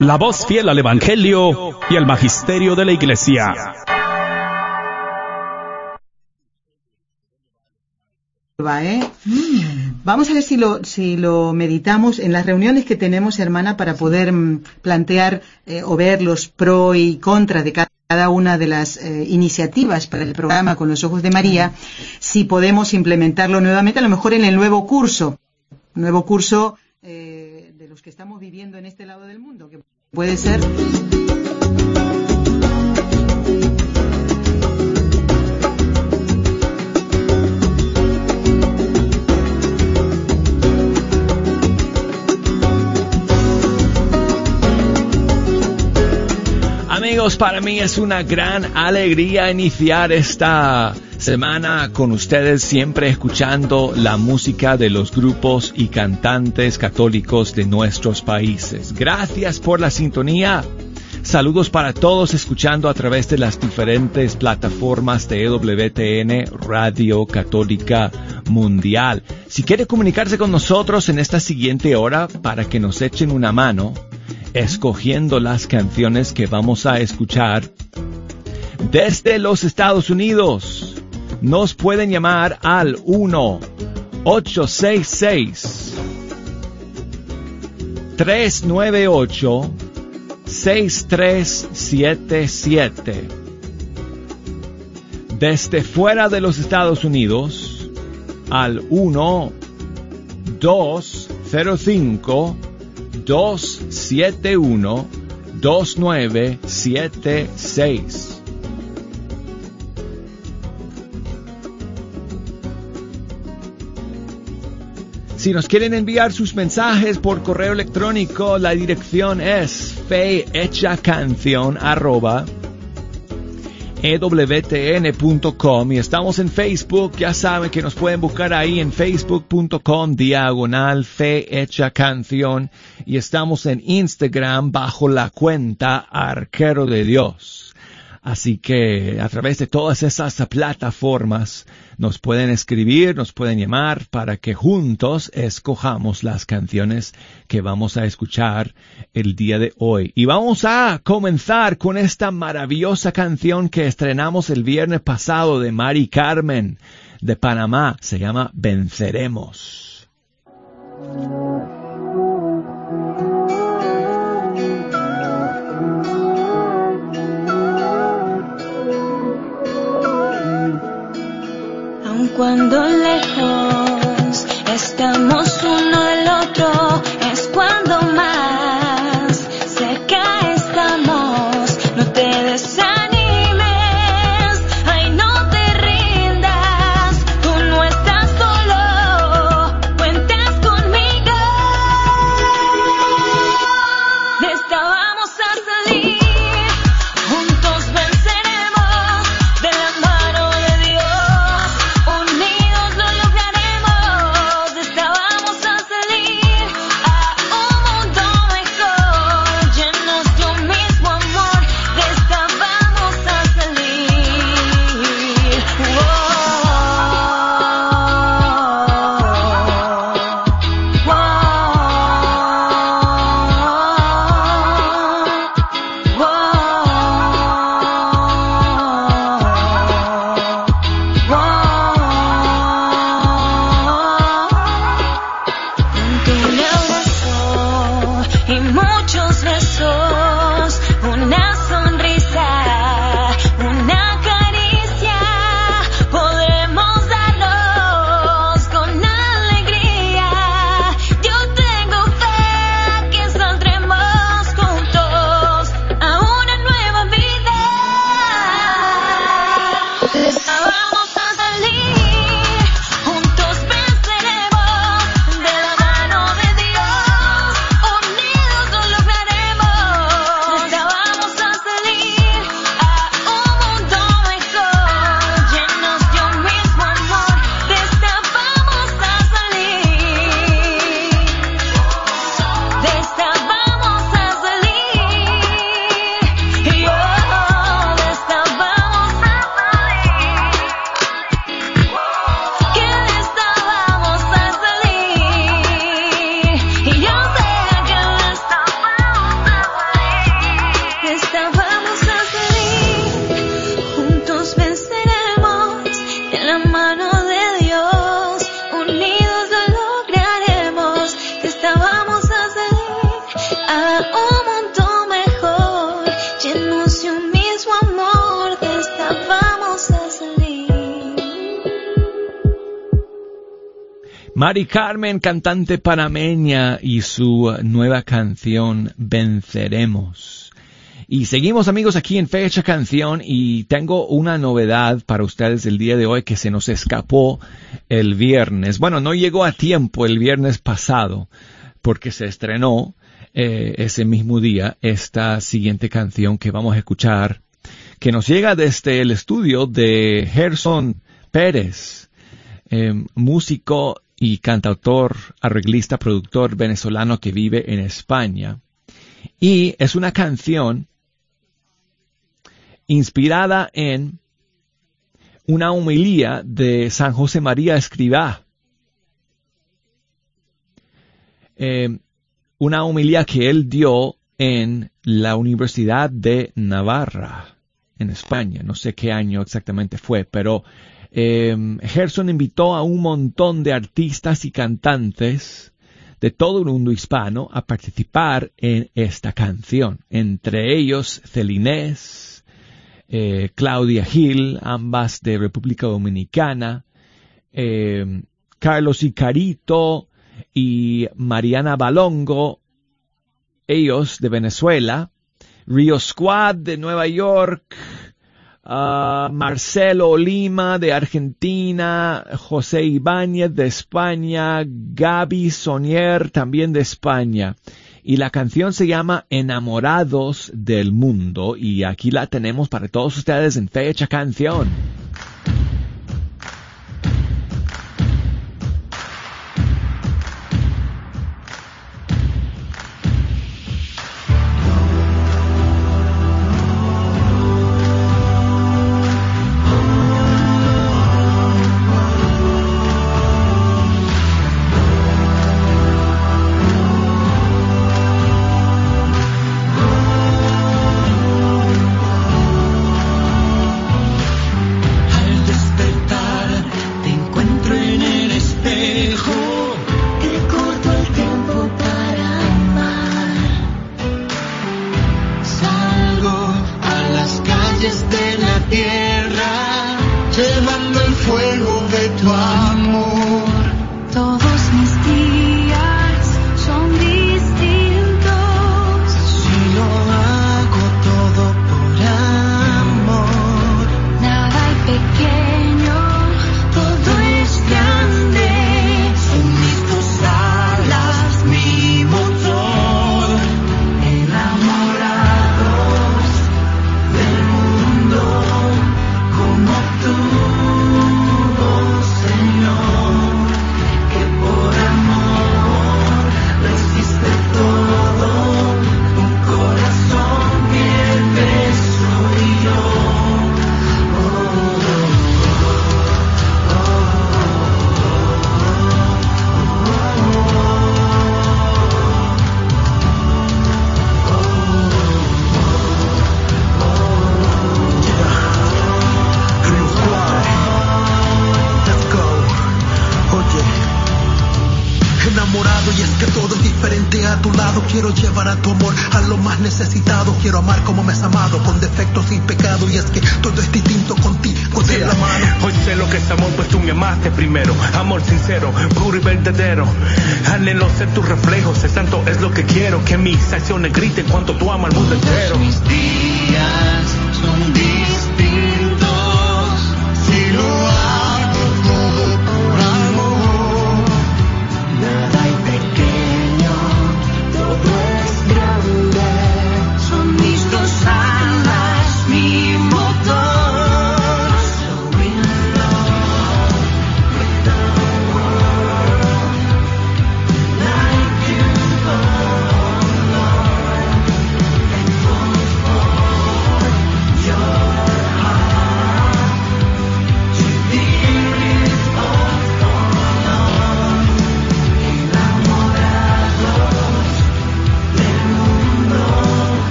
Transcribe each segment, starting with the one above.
la voz fiel al Evangelio y al Magisterio de la Iglesia. ¿eh? Vamos a ver si lo, si lo meditamos en las reuniones que tenemos, hermana, para poder mm, plantear eh, o ver los pro y contra de cada una de las eh, iniciativas para el programa con los ojos de María, si podemos implementarlo nuevamente, a lo mejor en el nuevo curso, nuevo curso que estamos viviendo en este lado del mundo, que puede ser Amigos, para mí es una gran alegría iniciar esta semana con ustedes siempre escuchando la música de los grupos y cantantes católicos de nuestros países. Gracias por la sintonía. Saludos para todos escuchando a través de las diferentes plataformas de EWTN Radio Católica Mundial. Si quiere comunicarse con nosotros en esta siguiente hora para que nos echen una mano, escogiendo las canciones que vamos a escuchar desde los Estados Unidos. Nos pueden llamar al 1 866 398 6377 desde fuera de los Estados Unidos al 1 205 271 2976 Si nos quieren enviar sus mensajes por correo electrónico, la dirección es ewtn.com y estamos en Facebook, ya saben que nos pueden buscar ahí en facebook.com diagonal fe hecha canción y estamos en Instagram bajo la cuenta arquero de Dios. Así que a través de todas esas plataformas nos pueden escribir, nos pueden llamar para que juntos escojamos las canciones que vamos a escuchar el día de hoy. Y vamos a comenzar con esta maravillosa canción que estrenamos el viernes pasado de Mari Carmen de Panamá. Se llama Venceremos. Cuando lejos estamos uno Mari Carmen, cantante panameña, y su nueva canción Venceremos. Y seguimos amigos aquí en Fecha Canción y tengo una novedad para ustedes el día de hoy que se nos escapó el viernes. Bueno, no llegó a tiempo el viernes pasado porque se estrenó eh, ese mismo día esta siguiente canción que vamos a escuchar que nos llega desde el estudio de Gerson Pérez, eh, músico y cantautor, arreglista, productor venezolano que vive en España. Y es una canción inspirada en una homilía de San José María Escribá. Eh, una homilía que él dio en la Universidad de Navarra, en España. No sé qué año exactamente fue, pero eh, Gerson invitó a un montón de artistas y cantantes de todo el mundo hispano a participar en esta canción, entre ellos Celinés, eh, Claudia Gil, ambas de República Dominicana, eh, Carlos Icarito y Mariana Balongo, ellos de Venezuela, Rio Squad de Nueva York, Marcelo Lima de Argentina, José Ibáñez de España, Gaby Sonier también de España. Y la canción se llama Enamorados del Mundo y aquí la tenemos para todos ustedes en fecha canción.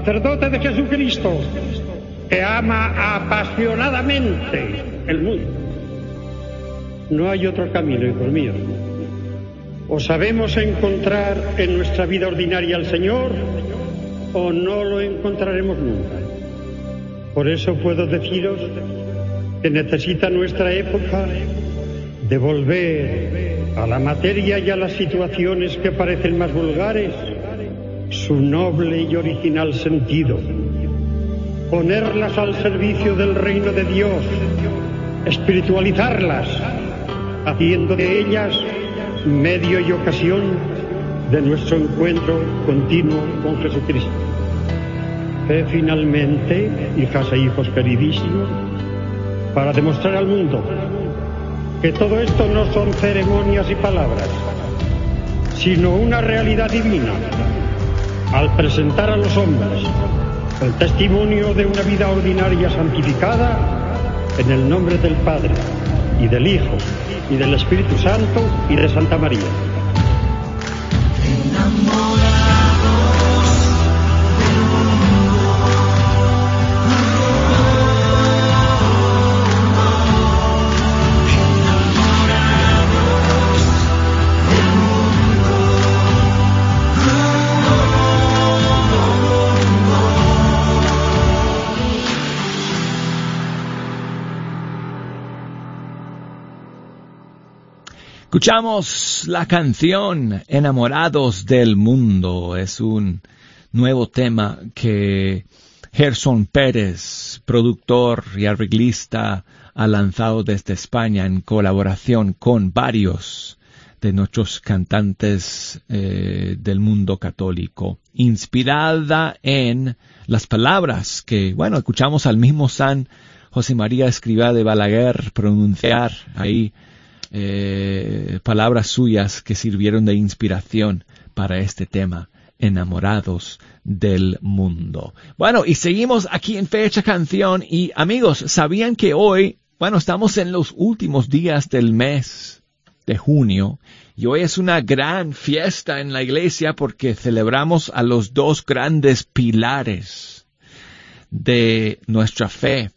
Sacerdote de Jesucristo, que ama apasionadamente el mundo. No hay otro camino, hijos míos. O sabemos encontrar en nuestra vida ordinaria al Señor, o no lo encontraremos nunca. Por eso puedo deciros que necesita nuestra época devolver a la materia y a las situaciones que parecen más vulgares su noble y original sentido, ponerlas al servicio del reino de Dios, espiritualizarlas, haciendo de ellas medio y ocasión de nuestro encuentro continuo con Jesucristo. Fe finalmente, hijas e hijos queridísimos, para demostrar al mundo que todo esto no son ceremonias y palabras, sino una realidad divina, al presentar a los hombres el testimonio de una vida ordinaria santificada en el nombre del Padre y del Hijo y del Espíritu Santo y de Santa María. Escuchamos la canción Enamorados del Mundo. Es un nuevo tema que Gerson Pérez, productor y arreglista, ha lanzado desde España en colaboración con varios de nuestros cantantes eh, del mundo católico, inspirada en las palabras que, bueno, escuchamos al mismo San José María Escribá de Balaguer pronunciar ahí eh, palabras suyas que sirvieron de inspiración para este tema, enamorados del mundo. Bueno, y seguimos aquí en Fecha Canción y amigos, ¿sabían que hoy, bueno, estamos en los últimos días del mes de junio y hoy es una gran fiesta en la iglesia porque celebramos a los dos grandes pilares de nuestra fe,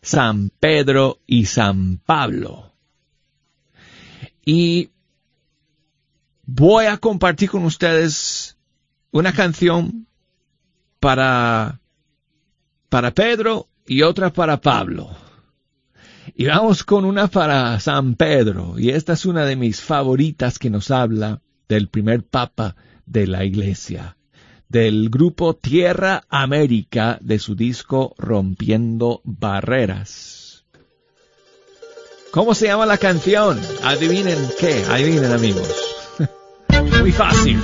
San Pedro y San Pablo. Y voy a compartir con ustedes una canción para, para Pedro y otra para Pablo. Y vamos con una para San Pedro, y esta es una de mis favoritas que nos habla del primer papa de la iglesia, del grupo Tierra América de su disco Rompiendo Barreras. ¿Cómo se llama la canción? Adivinen qué, adivinen amigos. Muy fácil.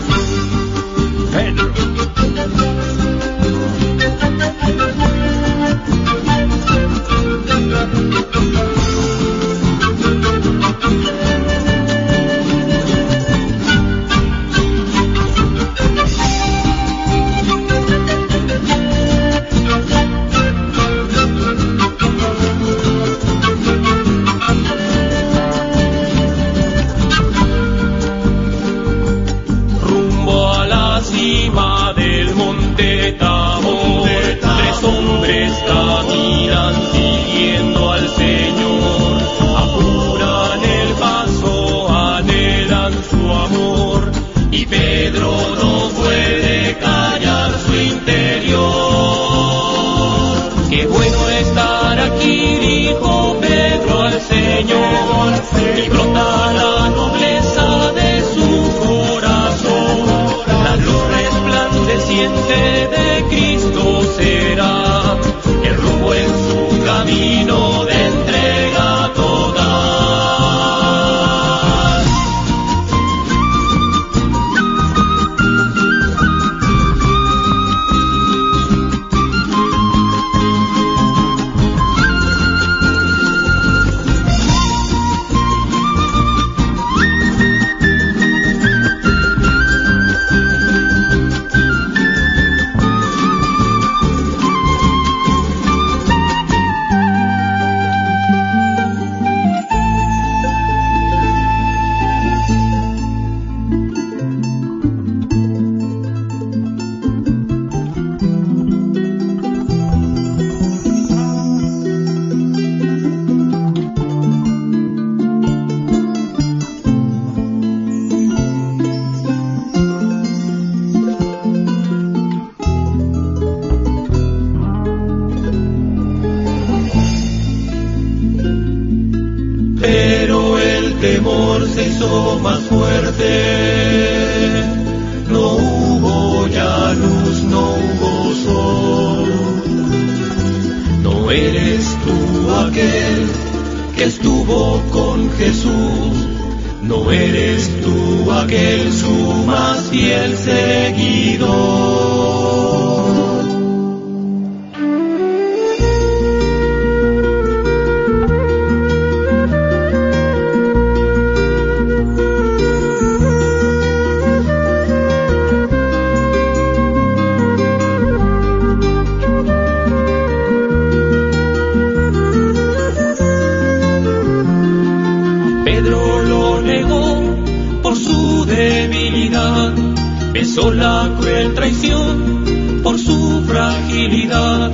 Besó la cruel traición por su fragilidad.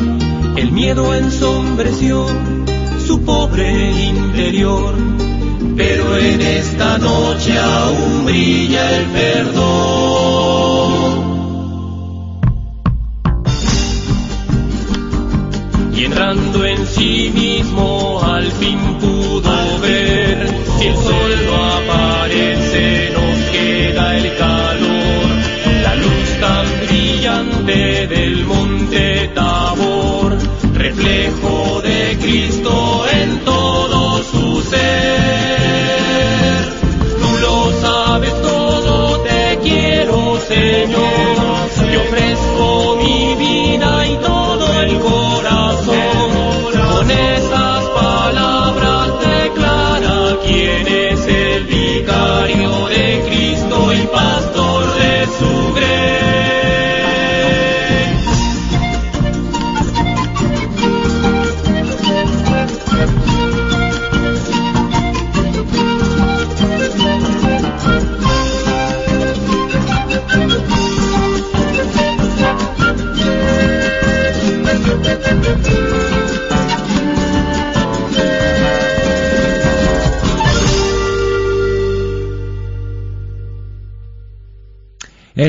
El miedo ensombreció su pobre interior, pero en esta noche aún brilla el perdón. Y entrando en sí mismo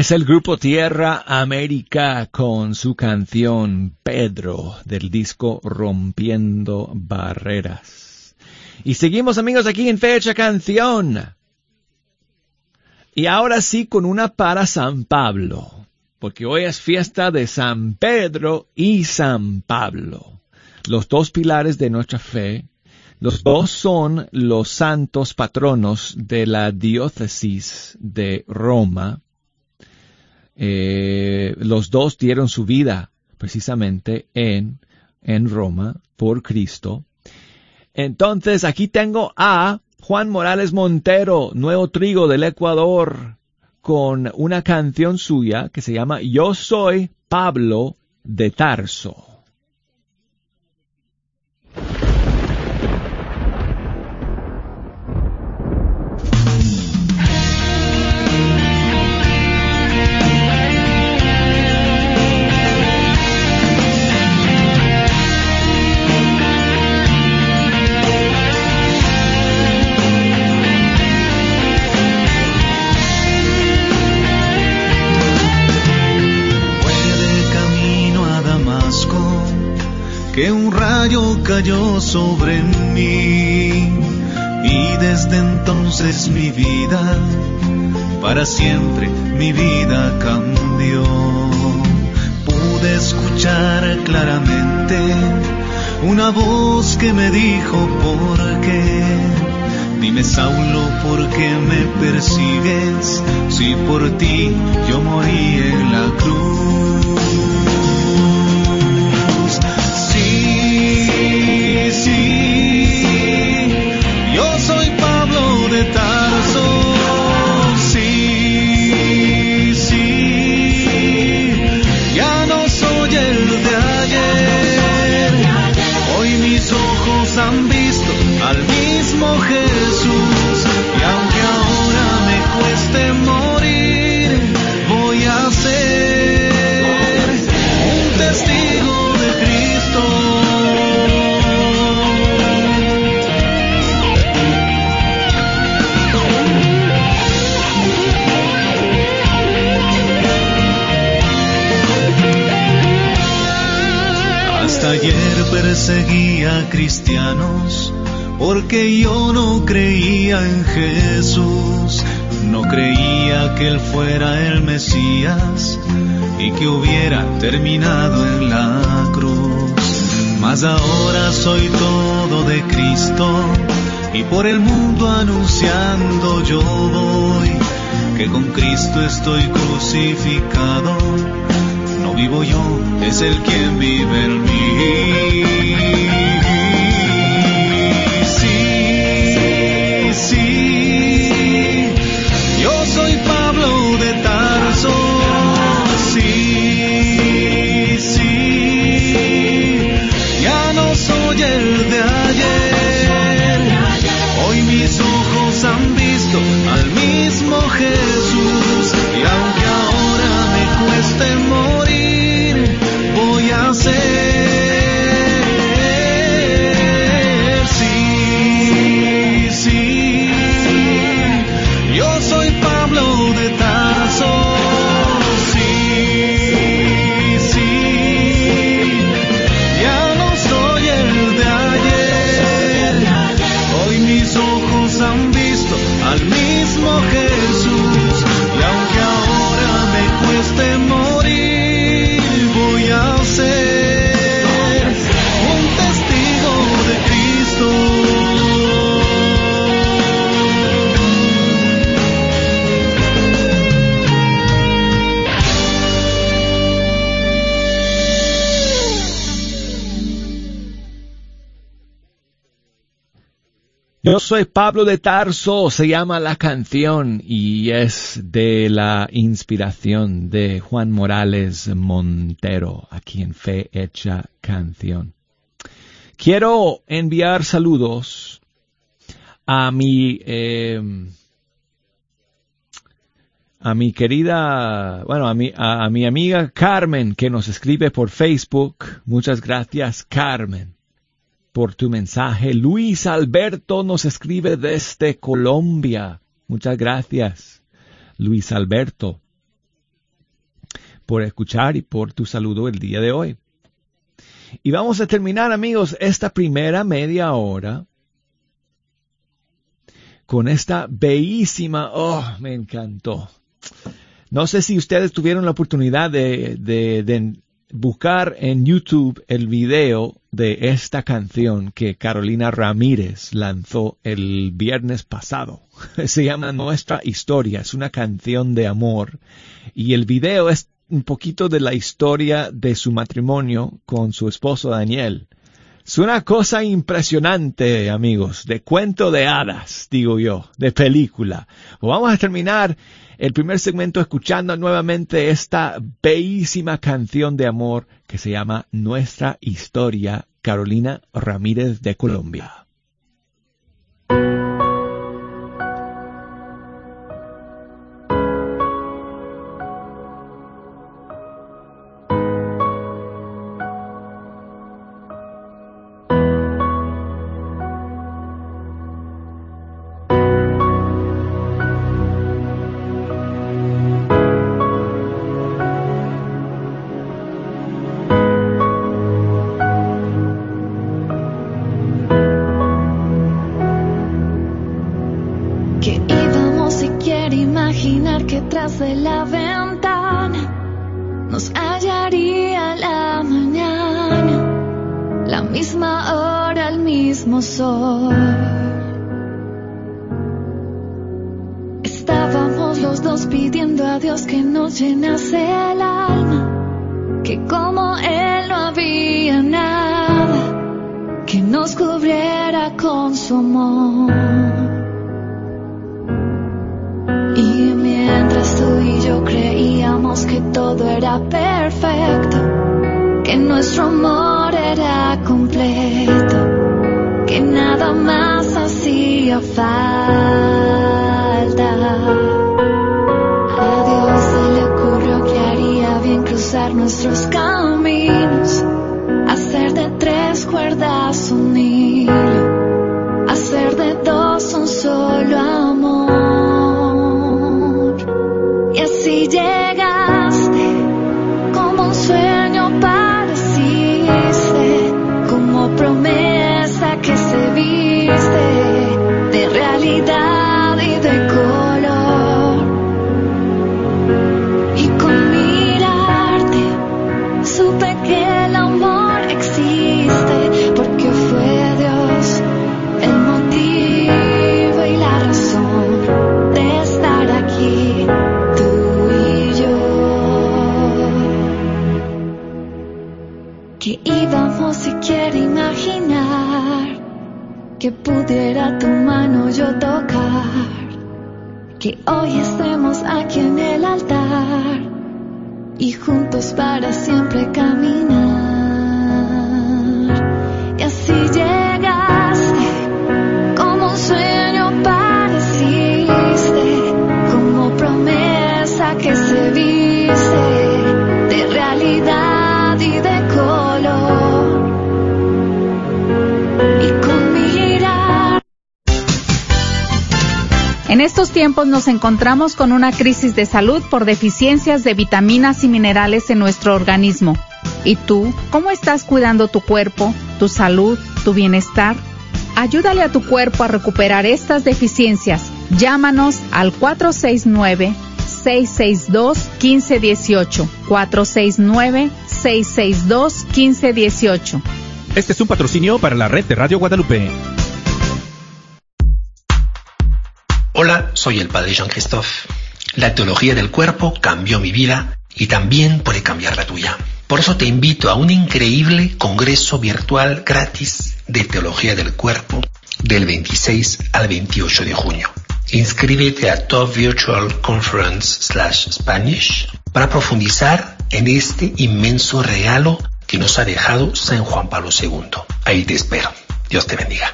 Es el grupo Tierra América con su canción Pedro del disco Rompiendo Barreras. Y seguimos amigos aquí en Fecha Canción. Y ahora sí con una para San Pablo, porque hoy es fiesta de San Pedro y San Pablo, los dos pilares de nuestra fe. Los dos son los santos patronos de la diócesis de Roma. Eh, los dos dieron su vida precisamente en, en Roma por Cristo. Entonces aquí tengo a Juan Morales Montero, Nuevo Trigo del Ecuador, con una canción suya que se llama Yo soy Pablo de Tarso. Cayó sobre mí y desde entonces mi vida, para siempre mi vida cambió. Pude escuchar claramente una voz que me dijo por qué. Dime Saulo, ¿por qué me persigues? Si por ti yo morí en la cruz. Porque yo no creía en Jesús, no creía que Él fuera el Mesías y que hubiera terminado en la cruz. Mas ahora soy todo de Cristo y por el mundo anunciando yo voy que con Cristo estoy crucificado. No vivo yo, es el quien vive en mí. Yo soy Pablo de Tarso, se llama la canción y es de la inspiración de Juan Morales Montero, aquí en Fe Hecha Canción. Quiero enviar saludos a mi, eh, a mi querida, bueno, a mi, a mi amiga Carmen que nos escribe por Facebook. Muchas gracias, Carmen por tu mensaje. Luis Alberto nos escribe desde Colombia. Muchas gracias, Luis Alberto, por escuchar y por tu saludo el día de hoy. Y vamos a terminar, amigos, esta primera media hora con esta bellísima, oh, me encantó. No sé si ustedes tuvieron la oportunidad de, de, de buscar en YouTube el video de esta canción que Carolina Ramírez lanzó el viernes pasado. Se llama Nuestra Historia, es una canción de amor y el video es un poquito de la historia de su matrimonio con su esposo Daniel. Es una cosa impresionante, amigos, de cuento de hadas, digo yo, de película. vamos a terminar el primer segmento escuchando nuevamente esta bellísima canción de amor que se llama Nuestra Historia, Carolina Ramírez de Colombia. Tiempos nos encontramos con una crisis de salud por deficiencias de vitaminas y minerales en nuestro organismo. ¿Y tú, cómo estás cuidando tu cuerpo, tu salud, tu bienestar? Ayúdale a tu cuerpo a recuperar estas deficiencias. Llámanos al 469-662-1518. 469-662-1518. Este es un patrocinio para la red de Radio Guadalupe. Hola, soy el padre Jean-Christophe. La teología del cuerpo cambió mi vida y también puede cambiar la tuya. Por eso te invito a un increíble congreso virtual gratis de teología del cuerpo del 26 al 28 de junio. Inscríbete a Top Virtual Conference slash Spanish para profundizar en este inmenso regalo que nos ha dejado San Juan Pablo II. Ahí te espero. Dios te bendiga.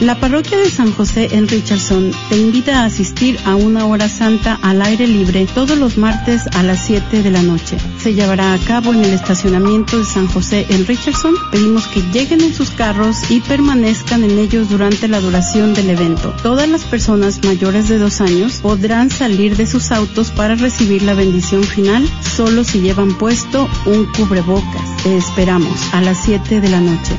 La parroquia de San José en Richardson te invita a asistir a una hora santa al aire libre todos los martes a las 7 de la noche. Se llevará a cabo en el estacionamiento de San José en Richardson. Pedimos que lleguen en sus carros y permanezcan en ellos durante la duración del evento. Todas las personas mayores de dos años podrán salir de sus autos para recibir la bendición final solo si llevan puesto un cubrebocas. Te esperamos a las 7 de la noche.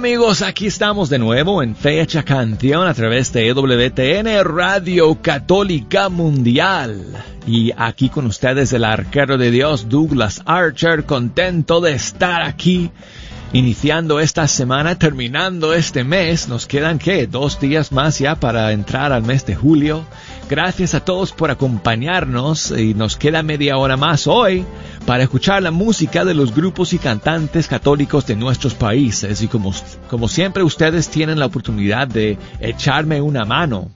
Amigos, aquí estamos de nuevo en Fecha Canción a través de EWTN Radio Católica Mundial. Y aquí con ustedes el arquero de Dios Douglas Archer, contento de estar aquí. Iniciando esta semana, terminando este mes, nos quedan ¿qué? Dos días más ya para entrar al mes de julio. Gracias a todos por acompañarnos y nos queda media hora más hoy para escuchar la música de los grupos y cantantes católicos de nuestros países y como, como siempre ustedes tienen la oportunidad de echarme una mano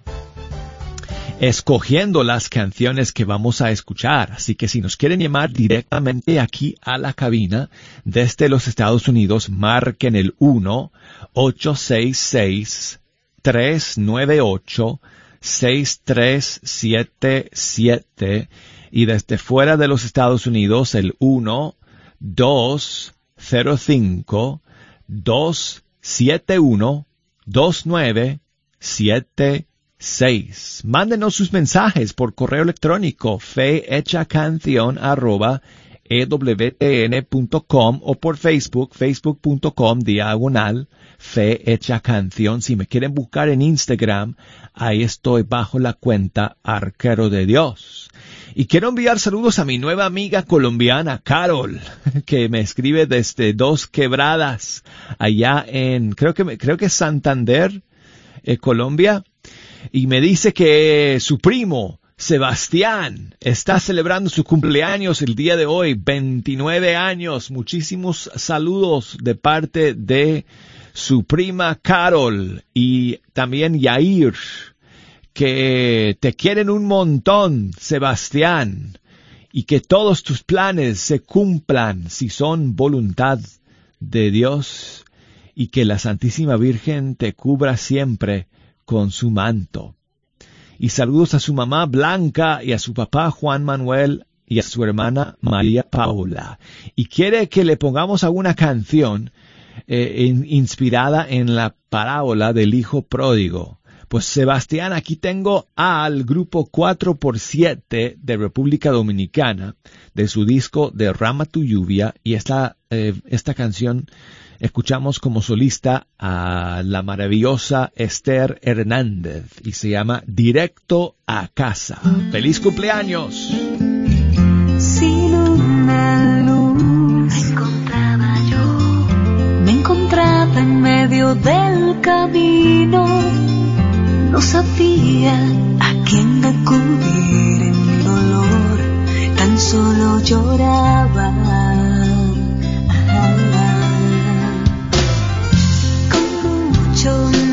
escogiendo las canciones que vamos a escuchar. Así que si nos quieren llamar directamente aquí a la cabina desde los Estados Unidos, marquen el 1 866 398 6377 y desde fuera de los Estados Unidos el 1 205 271 2976. Mándenos sus mensajes por correo electrónico fehechacanción arroba ewtn.com o por Facebook, facebook.com diagonal fe hecha canción. Si me quieren buscar en Instagram, ahí estoy bajo la cuenta Arquero de Dios. Y quiero enviar saludos a mi nueva amiga colombiana, Carol, que me escribe desde Dos Quebradas, allá en, creo que, creo que Santander, eh, Colombia, y me dice que su primo, Sebastián está celebrando su cumpleaños el día de hoy, 29 años. Muchísimos saludos de parte de su prima Carol y también Yair, que te quieren un montón, Sebastián, y que todos tus planes se cumplan si son voluntad de Dios, y que la Santísima Virgen te cubra siempre con su manto. Y saludos a su mamá Blanca y a su papá Juan Manuel y a su hermana María Paula. Y quiere que le pongamos alguna canción eh, inspirada en la parábola del hijo pródigo. Pues Sebastián, aquí tengo al grupo 4x7 de República Dominicana, de su disco Derrama tu lluvia, y esta, eh, esta canción escuchamos como solista a la maravillosa Esther Hernández y se llama Directo a casa. ¡Feliz cumpleaños! Sin una luz me encontraba yo, me encontraba en medio del camino, no sabía a quién acudir en mi dolor, tan solo lloraba. Con mucho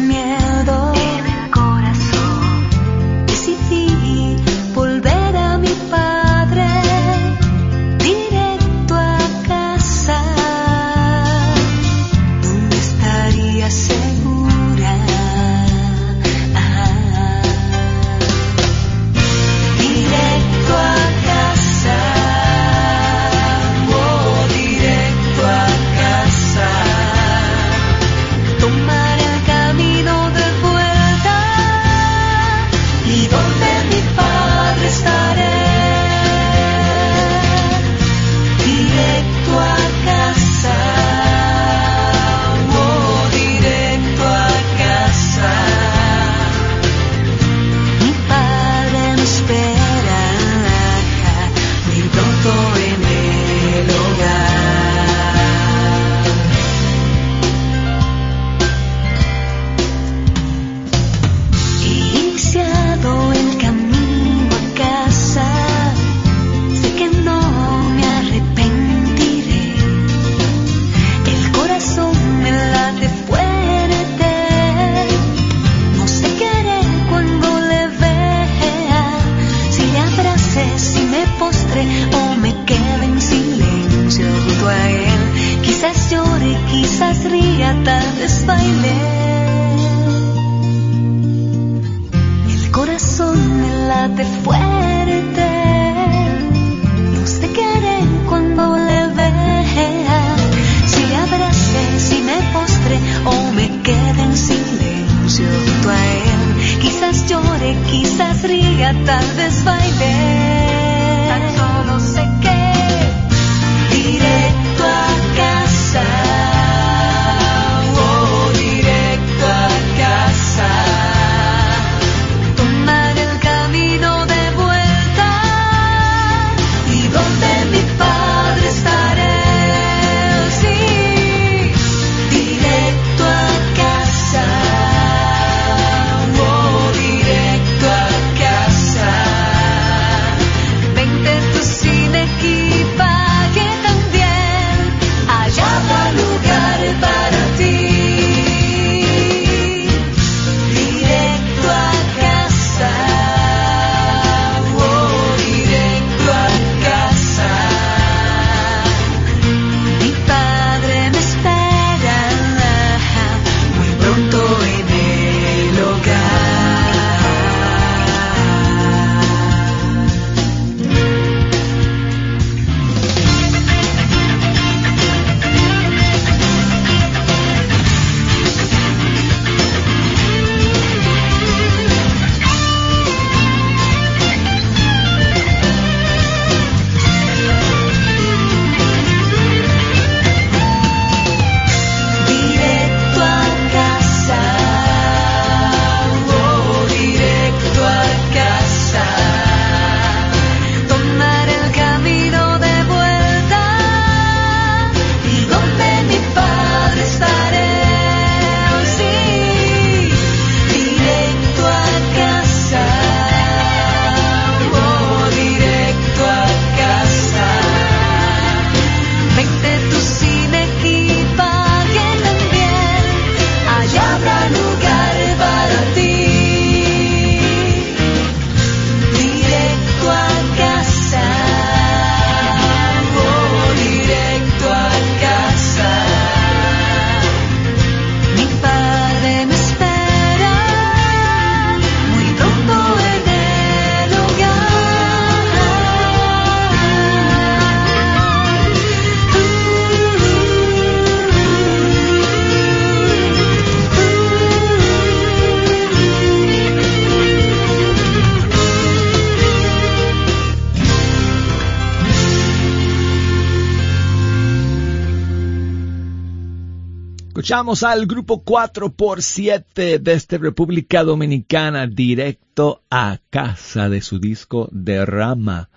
Escuchamos al grupo 4x7 desde República Dominicana, directo a casa de su disco Derrama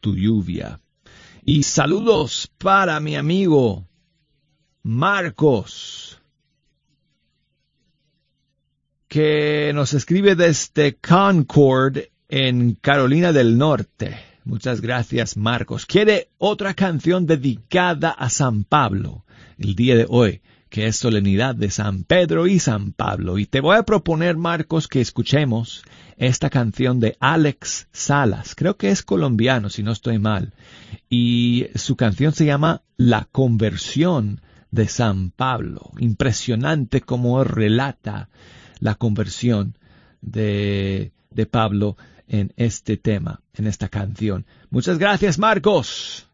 tu lluvia. Y saludos para mi amigo Marcos, que nos escribe desde Concord en Carolina del Norte. Muchas gracias, Marcos. Quiere otra canción dedicada a San Pablo el día de hoy, que es solemnidad de San Pedro y San Pablo. Y te voy a proponer, Marcos, que escuchemos esta canción de Alex Salas. Creo que es colombiano, si no estoy mal. Y su canción se llama La conversión de San Pablo. Impresionante como relata la conversión de, de Pablo en este tema, en esta canción. Muchas gracias, Marcos.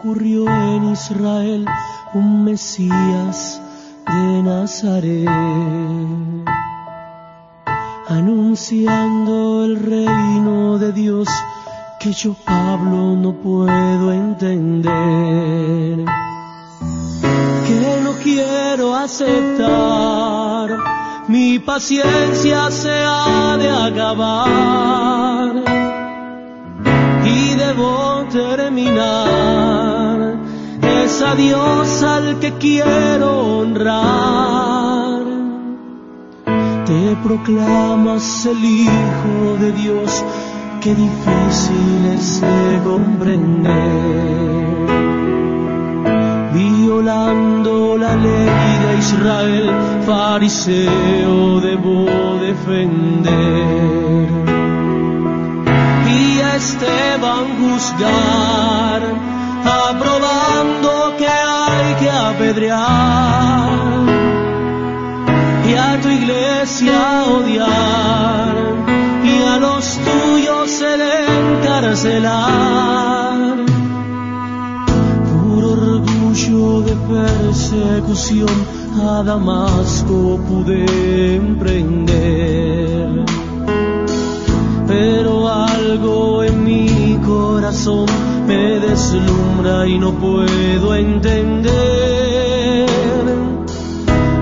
Ocurrió en Israel, un Mesías de Nazaret, anunciando el reino de Dios que yo Pablo no puedo entender, que no quiero aceptar, mi paciencia se ha de acabar y debo terminar. A Dios al que quiero honrar. Te proclamas el Hijo de Dios, qué difícil es de comprender. Violando la ley de Israel, fariseo debo defender y a Esteban juzgar, aprobando hay que apedrear y a tu iglesia odiar y a los tuyos el encarcelar. Por orgullo de persecución a Damasco pude emprender pero algo en mi corazón me deslumbra y no puedo entender.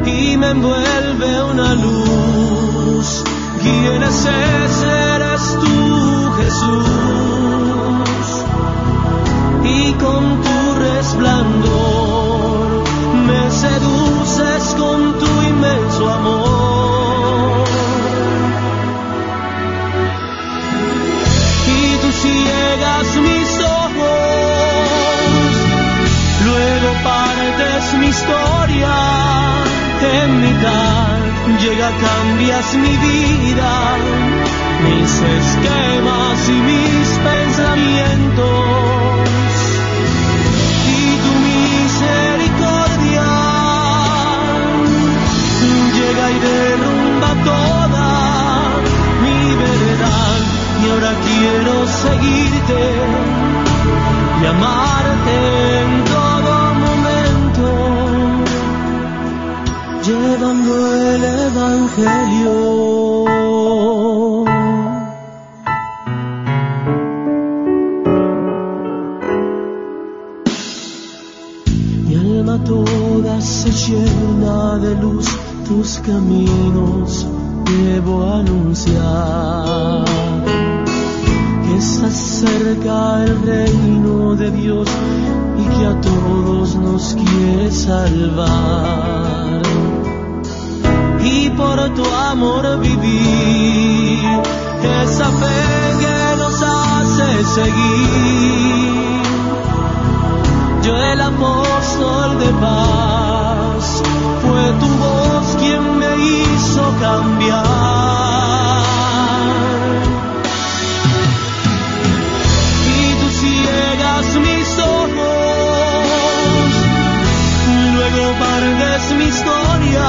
Y me envuelve una luz. ¿Quién es ese? Eres tú, Jesús. Y con cambias mi vida, mis esquemas y mis pensamientos. Y tu misericordia llega y derrumba toda mi verdad y ahora quiero seguirte y amarte llevando el Evangelio. Luego partes mi historia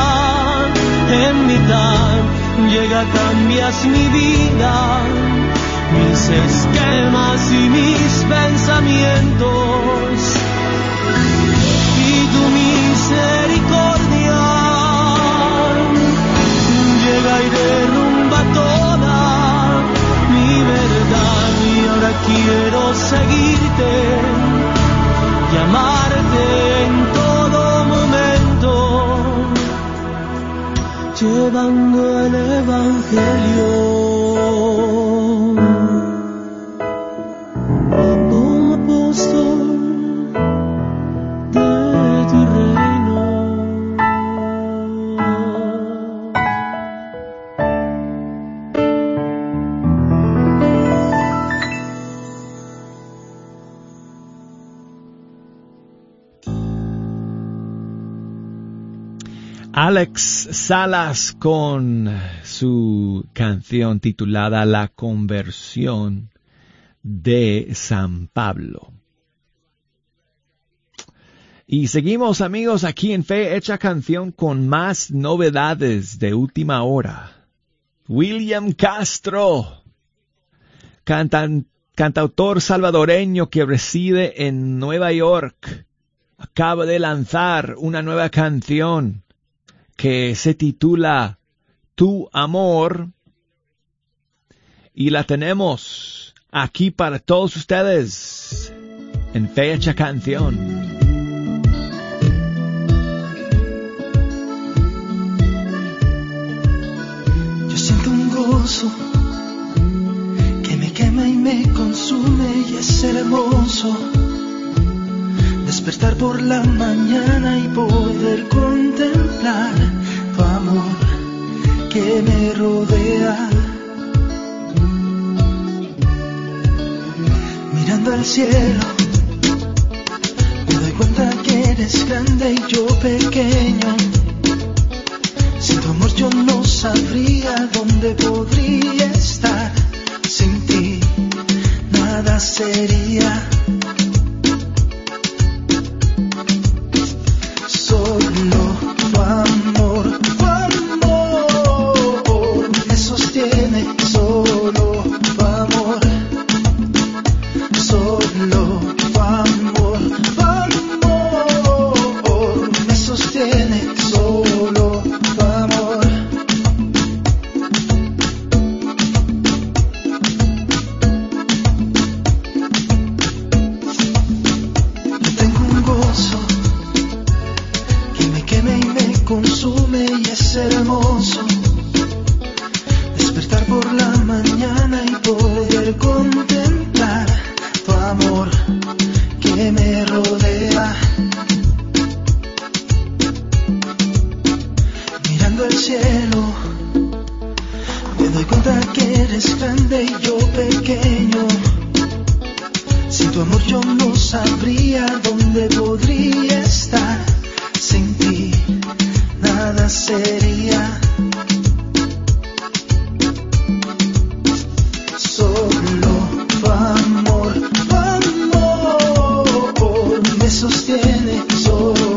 en mitad. Llega, cambias mi vida, mis esquemas y mis pensamientos. Y tu misericordia llega y derrumba toda mi verdad. Y ahora quiero seguirte, llamar llevando el Evangelio. Alex Salas con su canción titulada La conversión de San Pablo. Y seguimos amigos aquí en Fe Hecha Canción con más novedades de última hora. William Castro, cantautor salvadoreño que reside en Nueva York, acaba de lanzar una nueva canción que se titula Tu amor y la tenemos aquí para todos ustedes en fecha canción. Yo siento un gozo que me quema y me consume y es hermoso despertar por la mañana y poder contemplar tu amor que me rodea. Mirando al cielo, me doy cuenta que eres grande y yo pequeño. Sin tu amor yo no sabría dónde podría estar. Sin ti nada sería. Solo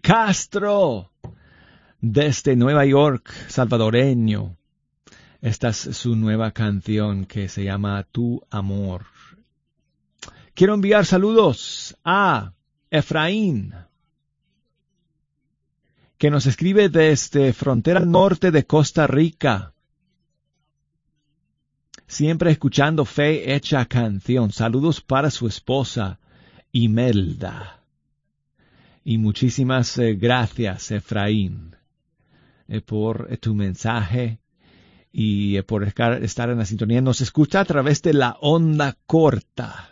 Castro, desde Nueva York, salvadoreño. Esta es su nueva canción que se llama Tu Amor. Quiero enviar saludos a Efraín, que nos escribe desde frontera norte de Costa Rica. Siempre escuchando fe hecha canción. Saludos para su esposa, Imelda. Y muchísimas eh, gracias, Efraín, eh, por eh, tu mensaje y por estar en la sintonía. Nos escucha a través de la onda corta.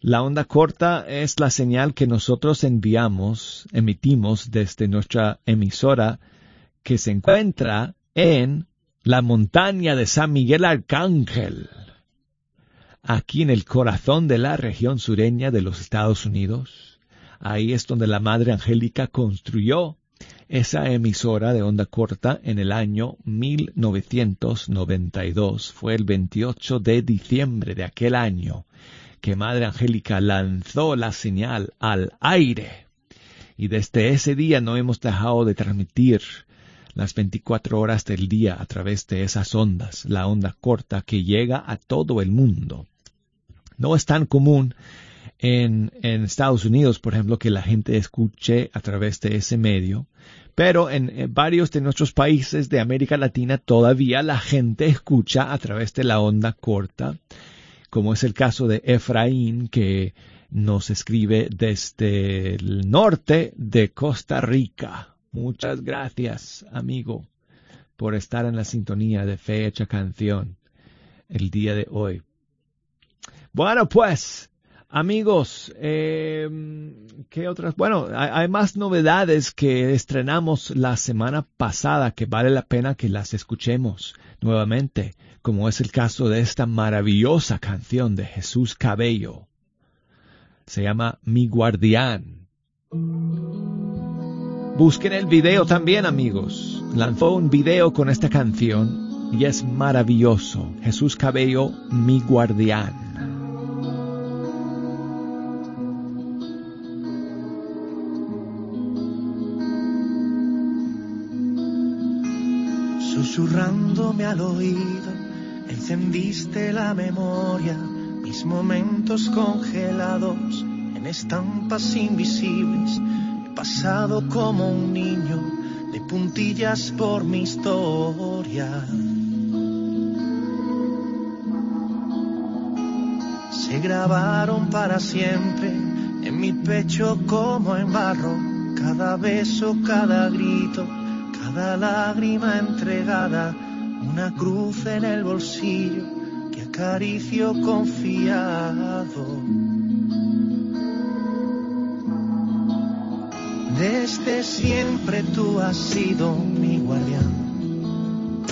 La onda corta es la señal que nosotros enviamos, emitimos desde nuestra emisora que se encuentra en la montaña de San Miguel Arcángel, aquí en el corazón de la región sureña de los Estados Unidos. Ahí es donde la Madre Angélica construyó esa emisora de onda corta en el año 1992. Fue el 28 de diciembre de aquel año que Madre Angélica lanzó la señal al aire. Y desde ese día no hemos dejado de transmitir las 24 horas del día a través de esas ondas, la onda corta que llega a todo el mundo. No es tan común en, Estados Unidos, por ejemplo, que la gente escuche a través de ese medio, pero en, en, varios de nuestros países de América Latina todavía la gente escucha a través de la onda corta, como es el caso de Efraín, que nos escribe desde el norte de Costa Rica. Muchas gracias, amigo, por estar en la sintonía de Fecha Canción el día de hoy. Bueno, pues, Amigos, eh, ¿qué otras? Bueno, hay, más novedades que estrenamos la semana pasada que vale la pena que las escuchemos nuevamente, como es el caso de esta maravillosa canción de Jesús Cabello. Se llama Mi Guardián. Busquen el video también, amigos. Lanzó un video con esta canción y es maravilloso. Jesús Cabello, Mi Guardián. Susurrándome al oído, encendiste la memoria, mis momentos congelados en estampas invisibles, he pasado como un niño de puntillas por mi historia. Se grabaron para siempre en mi pecho como en barro, cada beso, cada grito cada lágrima entregada, una cruz en el bolsillo que acaricio confiado. Desde siempre tú has sido mi guardián.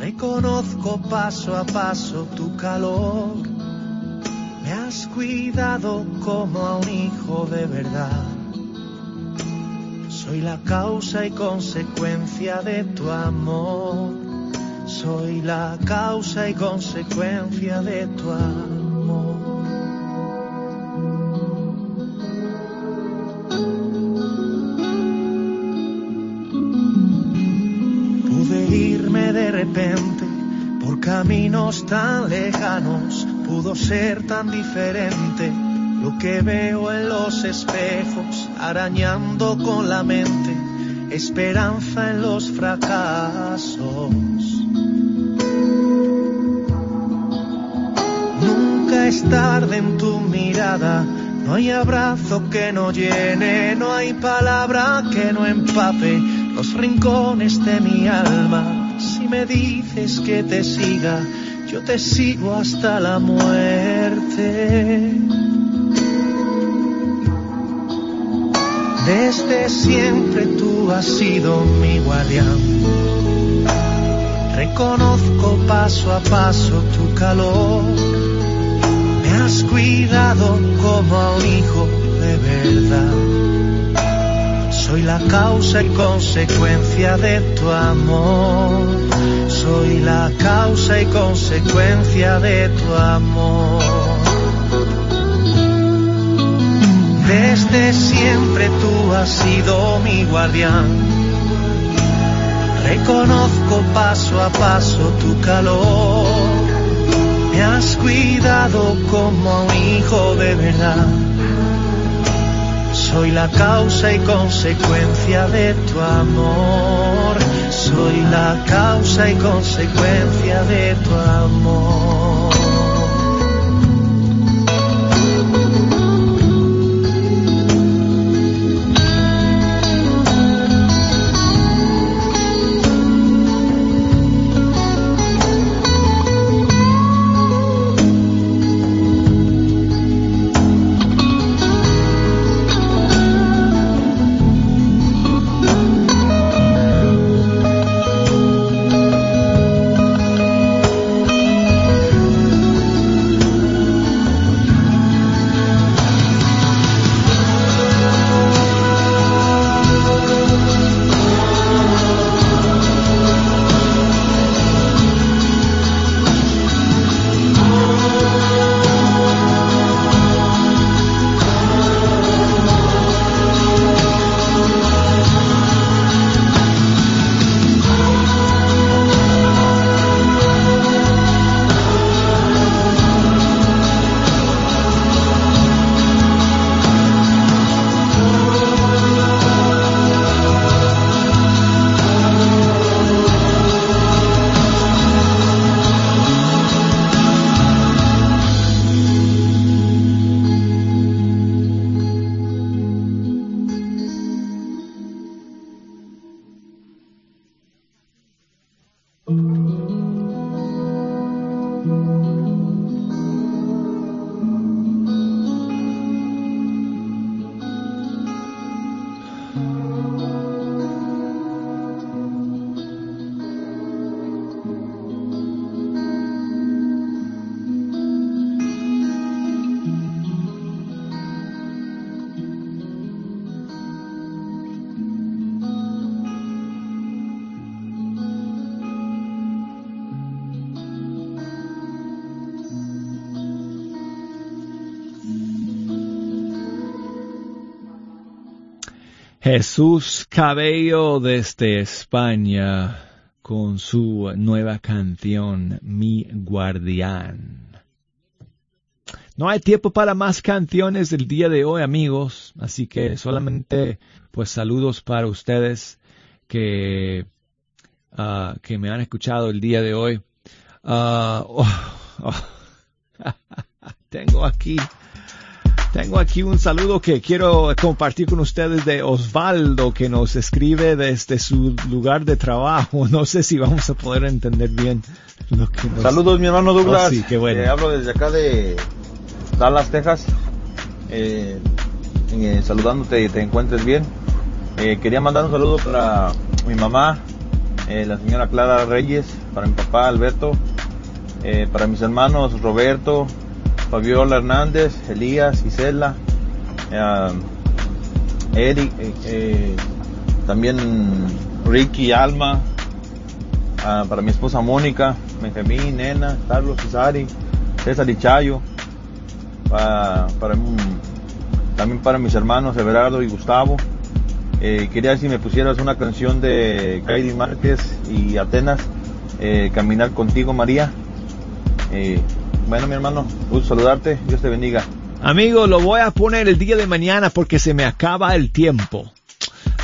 Reconozco paso a paso tu calor. Me has cuidado como a un hijo de verdad. Soy la causa y consecuencia de tu amor. Soy la causa y consecuencia de tu amor. Pude irme de repente por caminos tan lejanos. Pudo ser tan diferente lo que veo en los espejos, arañando con la mente, esperanza en los fracasos. Nunca es tarde en tu mirada, no hay abrazo que no llene, no hay palabra que no empape los rincones de mi alma. Si me dices que te siga, yo te sigo hasta la muerte. Desde siempre tú has sido mi guardián. Reconozco paso a paso tu calor. Me has cuidado como a un hijo de verdad. Soy la causa y consecuencia de tu amor. Soy la causa y consecuencia de tu amor. Desde siempre tú has sido mi guardián. Reconozco paso a paso tu calor. Me has cuidado como un hijo de verdad. Soy la causa y consecuencia de tu amor. Soy la causa y consecuencia de tu amor. Jesús Cabello desde España con su nueva canción Mi Guardián. No hay tiempo para más canciones del día de hoy, amigos, así que solamente pues saludos para ustedes que, ah, que me han escuchado el día de hoy. Ah, oh, oh. Tengo aquí tengo aquí un saludo que quiero compartir con ustedes de Osvaldo que nos escribe desde su lugar de trabajo. No sé si vamos a poder entender bien lo que nos... Saludos mi hermano Douglas. Oh, sí, qué bueno. Eh, hablo desde acá de Dallas, Texas. Eh, eh, saludándote y te encuentres bien. Eh, quería mandar un saludo para mi mamá, la señora Clara Reyes, para mi papá Alberto, para mis hermanos Roberto, Fabiola Hernández, Elías, Isela, eh, Eric, eh, eh, también Ricky, Alma, ah, para mi esposa Mónica, Benjamín, Nena, Carlos, Cesari, César y Chayo, para, también para mis hermanos Everardo y Gustavo. Quería si me pusieras una canción de Kaidi Márquez y Atenas, Caminar contigo María. Bueno, mi hermano, saludarte. Dios te bendiga. Amigo, lo voy a poner el día de mañana porque se me acaba el tiempo.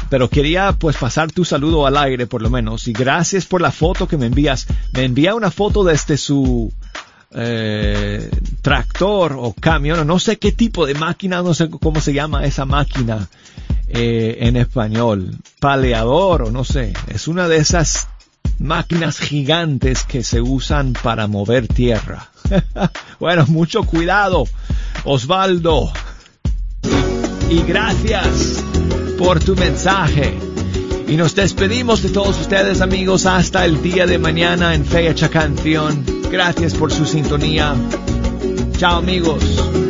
Pero quería pues pasar tu saludo al aire por lo menos. Y gracias por la foto que me envías. Me envía una foto desde su eh, tractor o camión, no sé qué tipo de máquina, no sé cómo se llama esa máquina eh, en español. Paleador o no sé. Es una de esas máquinas gigantes que se usan para mover tierra. bueno, mucho cuidado, Osvaldo. Y gracias por tu mensaje. Y nos despedimos de todos ustedes amigos hasta el día de mañana en Fecha Canción. Gracias por su sintonía. Chao amigos.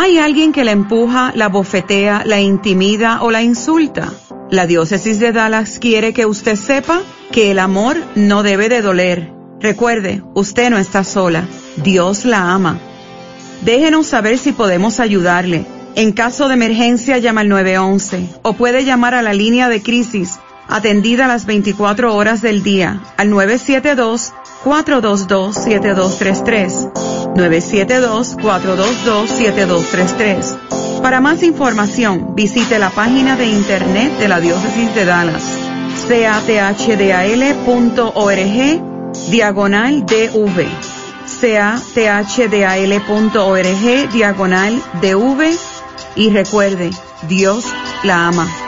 Hay alguien que la empuja, la bofetea, la intimida o la insulta. La diócesis de Dallas quiere que usted sepa que el amor no debe de doler. Recuerde, usted no está sola. Dios la ama. Déjenos saber si podemos ayudarle. En caso de emergencia llama al 911 o puede llamar a la línea de crisis atendida las 24 horas del día al 972-422-7233. 972-422-7233. Para más información, visite la página de internet de la Diócesis de Dallas, cathdal.org, diagonal DV. cathdal.org, diagonal DV. Y recuerde, Dios la ama.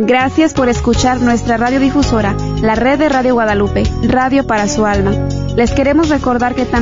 Gracias por escuchar nuestra radiodifusora, la red de Radio Guadalupe, Radio para su alma. Les queremos recordar que también